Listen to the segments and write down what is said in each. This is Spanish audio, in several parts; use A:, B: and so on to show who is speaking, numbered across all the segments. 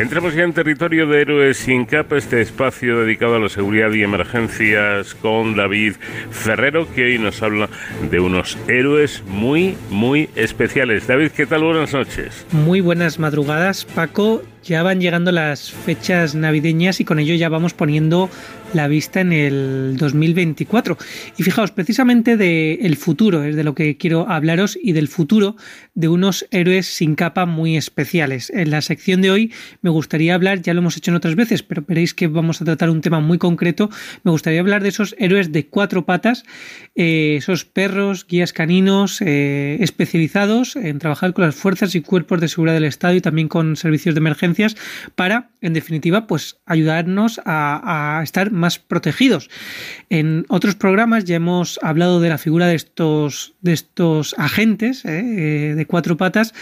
A: Entramos ya en territorio de Héroes sin capa, este espacio dedicado a la seguridad y emergencias con David Ferrero, que hoy nos habla de unos héroes muy, muy especiales. David, ¿qué tal? Buenas noches.
B: Muy buenas madrugadas, Paco. Ya van llegando las fechas navideñas y con ello ya vamos poniendo la vista en el 2024. Y fijaos, precisamente del futuro es de lo que quiero hablaros y del futuro de unos héroes sin capa muy especiales. En la sección de hoy me gustaría hablar, ya lo hemos hecho en otras veces, pero veréis que vamos a tratar un tema muy concreto. Me gustaría hablar de esos héroes de cuatro patas, eh, esos perros, guías caninos eh, especializados en trabajar con las fuerzas y cuerpos de seguridad del Estado y también con servicios de para, en definitiva, pues ayudarnos a, a estar más protegidos. En otros programas ya hemos hablado de la figura de estos, de estos agentes eh, eh, de cuatro patas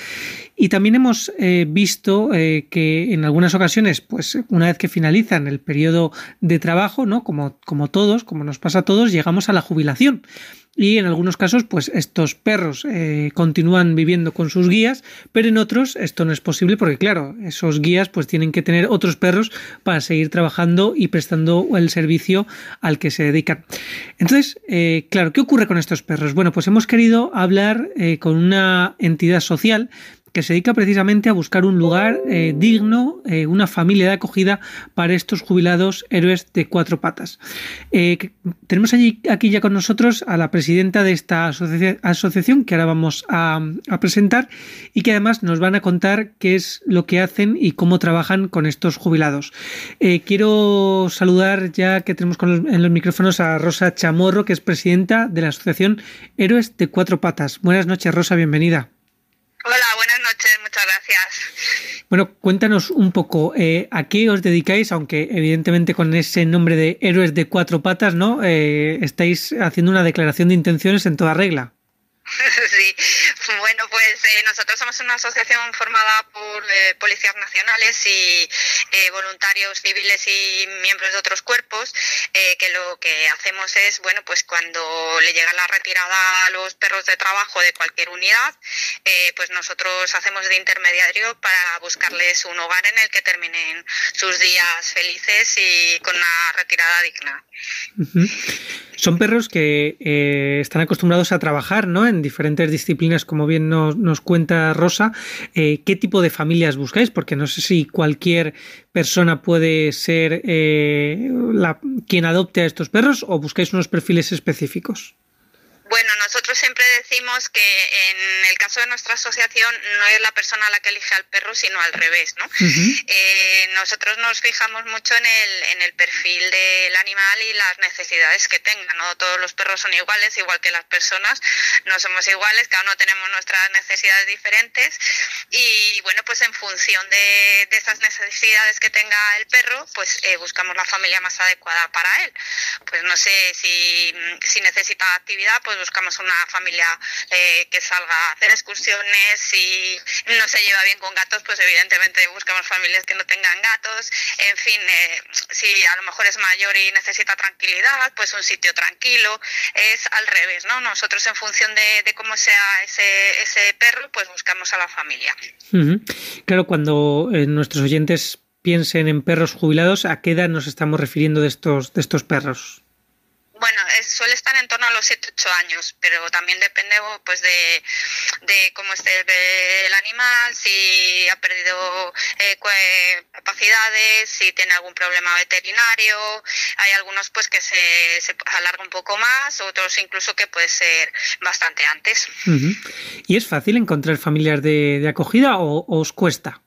B: y también hemos eh, visto que en algunas ocasiones, pues una vez que finalizan el periodo de trabajo, ¿no? Como, como todos, como nos pasa a todos, llegamos a la jubilación y en algunos casos pues estos perros eh, continúan viviendo con sus guías pero en otros esto no es posible porque claro esos guías pues tienen que tener otros perros para seguir trabajando y prestando el servicio al que se dedican. Entonces eh, claro qué ocurre con estos perros bueno pues hemos querido hablar eh, con una entidad social que se dedica precisamente a buscar un lugar eh, digno, eh, una familia de acogida para estos jubilados héroes de cuatro patas. Eh, tenemos allí, aquí ya con nosotros a la presidenta de esta asociación que ahora vamos a, presentar y que además nos van a contar qué es lo que hacen y cómo trabajan con estos jubilados. quiero saludar ya que tenemos en los micrófonos a Rosa Chamorro, que es presidenta de la asociación Héroes de Cuatro Patas. Buenas noches, Rosa, bienvenida.
C: Hola, buenas noches, muchas gracias.
B: Bueno, cuéntanos un poco eh, a qué os dedicáis, aunque evidentemente con ese nombre de héroes de cuatro patas, ¿no? Eh, estáis haciendo una declaración de intenciones en toda regla.
C: Sí, bueno, pues eh, nosotros somos una asociación formada por eh, policías nacionales y eh, voluntarios civiles y miembros de otros cuerpos, que lo que hacemos es, bueno, pues cuando le llega la retirada a los perros de trabajo de cualquier unidad, pues nosotros hacemos de intermediario para buscarles un hogar en el que terminen sus días felices y con una retirada digna.
B: Son perros que eh, están acostumbrados a trabajar ¿no? en diferentes disciplinas, como bien nos, nos cuenta Rosa. Eh, ¿Qué tipo de familias buscáis? Porque no sé si cualquier persona puede ser eh, la, quien adopte a estos perros o buscáis unos perfiles específicos.
C: Nosotros siempre decimos que en el caso de nuestra asociación no es la persona la que elige al perro, sino al revés, ¿no? eh, nosotros nos fijamos mucho en el, en el perfil del animal y las necesidades que tenga, ¿no? Todos los perros son iguales, igual que las personas, no somos iguales, cada uno tenemos nuestras necesidades diferentes y, bueno, pues en función de, de esas necesidades que tenga el perro, pues eh, buscamos la familia más adecuada para él. Pues no sé si, si necesita actividad, pues buscamos una familia eh, que salga a hacer excursiones. Si no se lleva bien con gatos, pues evidentemente buscamos familias que no tengan gatos. En fin, eh, si a lo mejor es mayor y necesita tranquilidad, pues un sitio tranquilo. Es al revés, ¿no? Nosotros en función de, cómo sea ese, ese perro, pues buscamos a la familia.
B: Claro, cuando eh, nuestros oyentes piensen en perros jubilados, ¿a qué edad nos estamos refiriendo de estos, de estos perros?
C: Bueno, suele estar en torno a los 7-8 años, pero también depende pues de, de cómo esté el animal, si ha perdido eh, capacidades, si tiene algún problema veterinario. Hay algunos pues que se, se alarga un poco más, otros incluso que puede ser bastante antes.
B: ¿Y es fácil encontrar familias de, de acogida o, o os cuesta?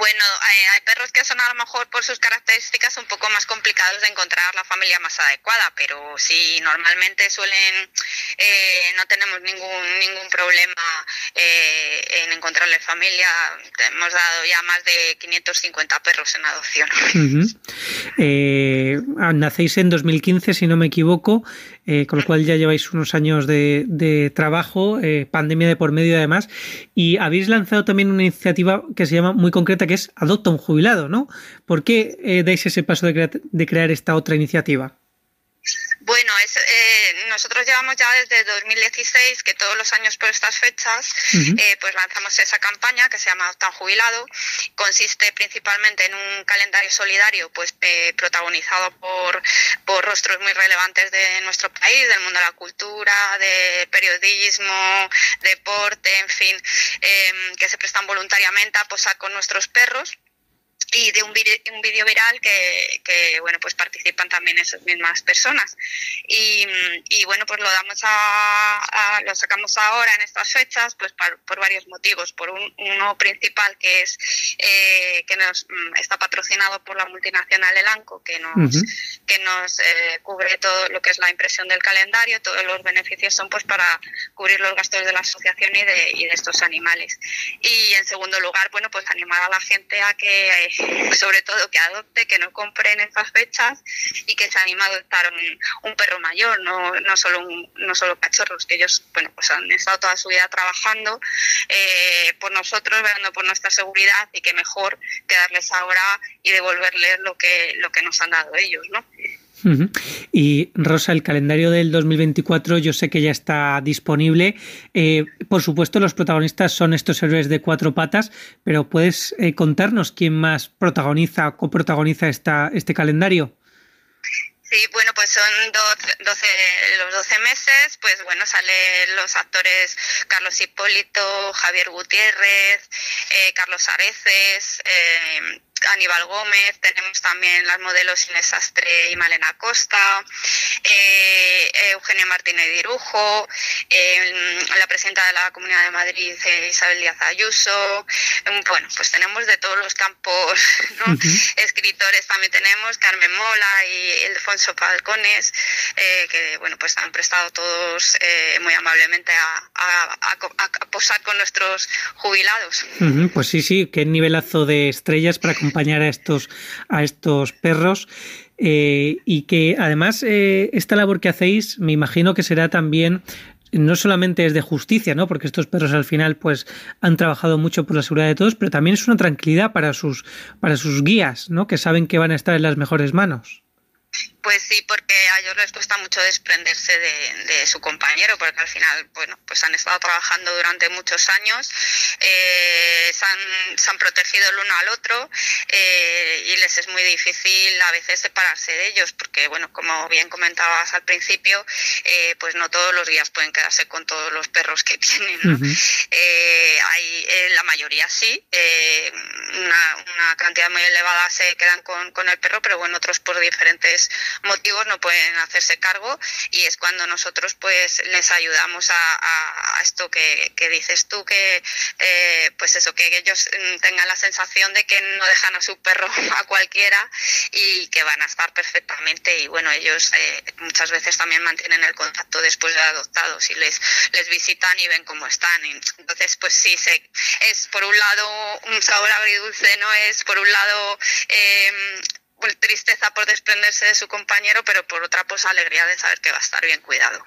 C: Bueno, hay, hay, perros que son a lo mejor por sus características un poco más complicados de encontrar la familia más adecuada, pero sí, normalmente suelen, eh, no tenemos ningún, ningún problema eh, en encontrarle familia. Hemos dado ya más de 550 perros en adopción. Uh -huh.
B: eh, nacéis en 2015, si no me equivoco. Eh, con lo cual ya lleváis unos años de, trabajo, eh, pandemia de por medio además, y habéis lanzado también una iniciativa que se llama muy concreta, que es Adopta un jubilado, ¿no? ¿Por qué eh, dais ese paso de crear esta otra iniciativa?
C: Bueno, es, eh, nosotros llevamos ya desde 2016 que todos los años por estas fechas eh, pues lanzamos esa campaña que se llama Tan Jubilado. Consiste principalmente en un calendario solidario pues eh, protagonizado por, por rostros muy relevantes de nuestro país, del mundo de la cultura, de periodismo, deporte, en fin, que se prestan voluntariamente a posar con nuestros perros y de un vídeo viral que, que, bueno pues participan también esas mismas personas. Y, y bueno pues lo damos a, lo sacamos ahora en estas fechas pues por, varios motivos. Por un, uno principal que es eh, que nos mm, está patrocinado por la multinacional Elanco que nos que nos eh, cubre todo lo que es la impresión del calendario. Todos los beneficios son pues para cubrir los gastos de la asociación y de, y de estos animales. Y en segundo lugar bueno pues animar a la gente a que sobre todo que adopte, que no compre en estas fechas y que se anima a adoptar un, perro mayor, no, no, solo no solo cachorros, que ellos bueno pues han estado toda su vida trabajando eh, por nosotros, velando por nuestra seguridad y que mejor que darles ahora y devolverles lo que, lo que nos han dado ellos, ¿no?
B: Y Rosa, el calendario del 2024 yo sé que ya está disponible. Eh, por supuesto, los protagonistas son estos héroes de cuatro patas, pero ¿puedes eh, contarnos quién más protagoniza o coprotagoniza esta, este calendario?
C: Sí, bueno, pues son 12, los 12 meses, pues bueno, salen los actores Carlos Hipólito, Javier Gutiérrez, eh, Carlos Areces, eh, Aníbal Gómez, tenemos también las modelos Inés Sastre y Malena Costa, eh, Eugenia Martínez Dirujo, eh, la presidenta de la Comunidad de Madrid, eh, Isabel Díaz Ayuso. Mm, bueno, pues tenemos de todos los campos, ¿no? Escritores también tenemos, Carmen Mola y Alfonso Falcones, que bueno, pues han prestado todos muy amablemente a, posar con nuestros jubilados.
B: Pues sí, sí, qué nivelazo de estrellas para acompañar a estos, a estos perros. Eh, y que además eh, esta labor que hacéis me imagino que será también no solamente es de justicia, ¿no? Porque estos perros al final pues han trabajado mucho por la seguridad de todos, pero también es una tranquilidad para sus para sus guías, ¿no? Que saben que van a estar en las mejores manos.
C: Pues sí, porque a ellos les cuesta mucho desprenderse de, su compañero, porque al final, bueno, pues han estado trabajando durante muchos años, eh, se, han, protegido el uno al otro eh, y les es muy difícil a veces separarse de ellos, porque, bueno, como bien comentabas al principio, eh, pues no todos los días pueden quedarse con todos los perros que tienen, ¿no? hay, la mayoría sí, una, una, cantidad muy elevada se quedan con, con el perro, pero bueno, otros por diferentes motivos no pueden hacerse cargo y es cuando nosotros pues les ayudamos a, a, esto que, que, dices tú que eh, pues eso que ellos tengan la sensación de que no dejan a su perro a cualquiera y que van a estar perfectamente y bueno ellos eh, muchas veces también mantienen el contacto después de adoptados y les les visitan y ven cómo están. Entonces pues sí se, es por un lado un sabor agridulce no es por un lado eh, pues, tristeza por desprenderse de su compañero, pero por otra pues alegría de saber que va a estar bien cuidado.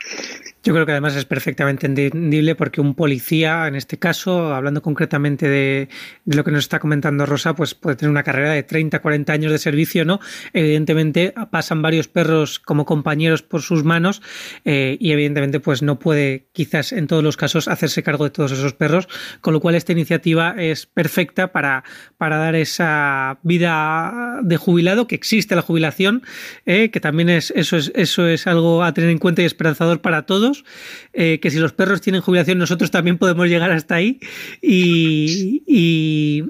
B: Yo creo que además es perfectamente entendible porque un policía, en este caso, hablando concretamente de, lo que nos está comentando Rosa, pues puede tener una carrera de 30, 40 años de servicio, ¿no? Evidentemente pasan varios perros como compañeros por sus manos eh, y evidentemente pues no puede quizás en todos los casos hacerse cargo de todos esos perros, con lo cual esta iniciativa es perfecta para, para dar esa vida de jubilado que existe la jubilación, eh, que también es eso, es eso es algo a tener en cuenta y esperanzador para todos eh, que si los perros tienen jubilación nosotros también podemos llegar hasta ahí. Y,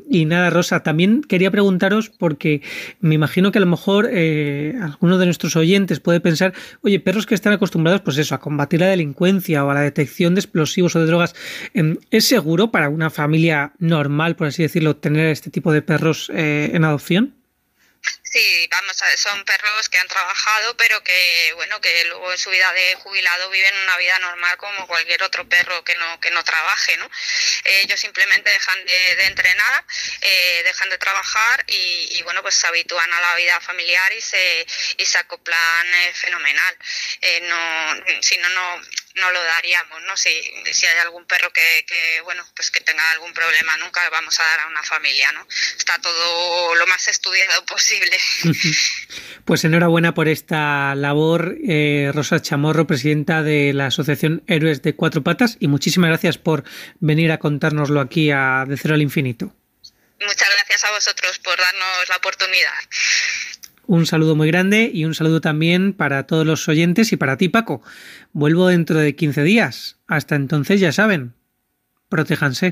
B: y, nada, Rosa, también quería preguntaros, porque me imagino que a lo mejor eh, alguno de nuestros oyentes puede pensar, oye, perros que están acostumbrados, pues eso, a combatir la delincuencia o a la detección de explosivos o de drogas, em, ¿es seguro para una familia normal, por así decirlo, tener este tipo de perros eh, en adopción?
C: Sí, vamos son perros que han trabajado, pero que bueno, que luego en su vida de jubilado viven una vida normal como cualquier otro perro que no que no trabaje, ¿no? ellos simplemente dejan de, entrenar, eh, dejan de trabajar y, bueno, pues se habitúan a la vida familiar y se y se acoplan eh, fenomenal. Eh, no, si no no no lo daríamos, ¿no? Si, si hay algún perro que, que, bueno, pues que tenga algún problema, nunca vamos a dar a una familia, ¿no? Está todo lo más estudiado posible.
B: Pues enhorabuena por esta labor, eh, Rosa Chamorro, presidenta de la Asociación Héroes de Cuatro Patas, y muchísimas gracias por venir a contárnoslo aquí a De Cero al Infinito.
C: Muchas gracias a vosotros por darnos la oportunidad.
B: Un saludo muy grande y un saludo también para todos los oyentes y para ti, Paco. Vuelvo dentro de 15 días. Hasta entonces, ya saben, protéjanse.